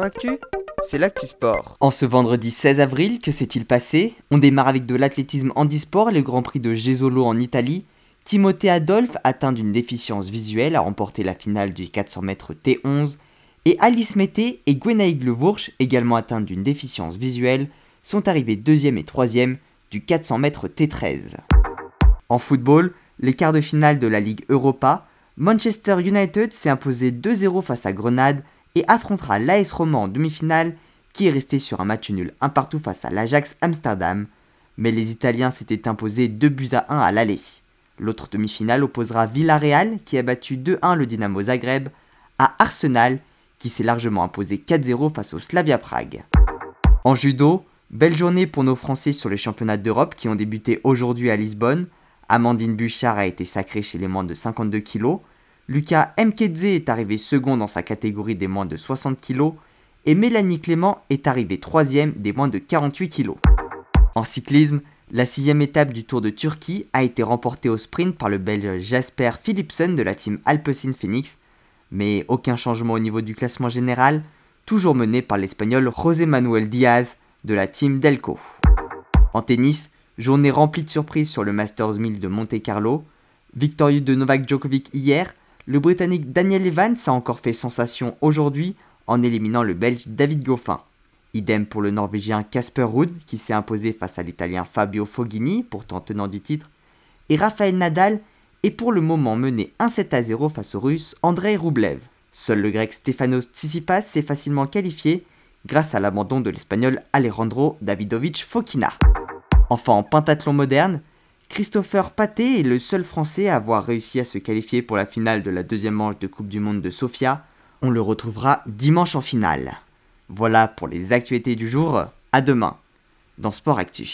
Actu, c'est l'actu sport. En ce vendredi 16 avril, que s'est-il passé? On démarre avec de l'athlétisme handisport et le Grand Prix de Gesolo en Italie. Timothée Adolphe, atteint d'une déficience visuelle, a remporté la finale du 400 mètres T11. Et Alice Mété et Gwenaïg Levourche, également atteintes d'une déficience visuelle, sont arrivés deuxième et troisième du 400 mètres T13. En football, les quarts de finale de la Ligue Europa, Manchester United s'est imposé 2-0 face à Grenade et affrontera l'AS Roma en demi-finale qui est resté sur un match nul un partout face à l'Ajax Amsterdam. Mais les Italiens s'étaient imposés 2 buts à 1 à l'aller. L'autre demi-finale opposera Villarreal qui a battu 2-1 le Dynamo Zagreb à Arsenal qui s'est largement imposé 4-0 face au Slavia Prague. En judo, belle journée pour nos Français sur les championnats d'Europe qui ont débuté aujourd'hui à Lisbonne. Amandine Bouchard a été sacrée chez les moins de 52 kg. Lucas Mkedze est arrivé second dans sa catégorie des moins de 60 kg. Et Mélanie Clément est arrivée troisième des moins de 48 kg. En cyclisme, la sixième étape du Tour de Turquie a été remportée au sprint par le Belge Jasper Philipsen de la team Alpecin Phoenix, mais aucun changement au niveau du classement général, toujours mené par l'Espagnol José Manuel Diaz de la team Delco. En tennis, Journée remplie de surprises sur le Masters 1000 de Monte Carlo. Victorieux de Novak Djokovic hier, le Britannique Daniel Evans a encore fait sensation aujourd'hui en éliminant le Belge David Goffin. Idem pour le Norvégien Casper Ruud qui s'est imposé face à l'Italien Fabio Foghini, pourtant tenant du titre. Et Rafael Nadal est pour le moment mené 1-7 à 0 face au Russe Andrei Rublev. Seul le Grec Stefanos Tsitsipas s'est facilement qualifié grâce à l'abandon de l'Espagnol Alejandro Davidovich Fokina. Enfin, en pentathlon moderne, Christopher Paté est le seul Français à avoir réussi à se qualifier pour la finale de la deuxième manche de Coupe du Monde de Sofia. On le retrouvera dimanche en finale. Voilà pour les actualités du jour. À demain dans Sport Actu.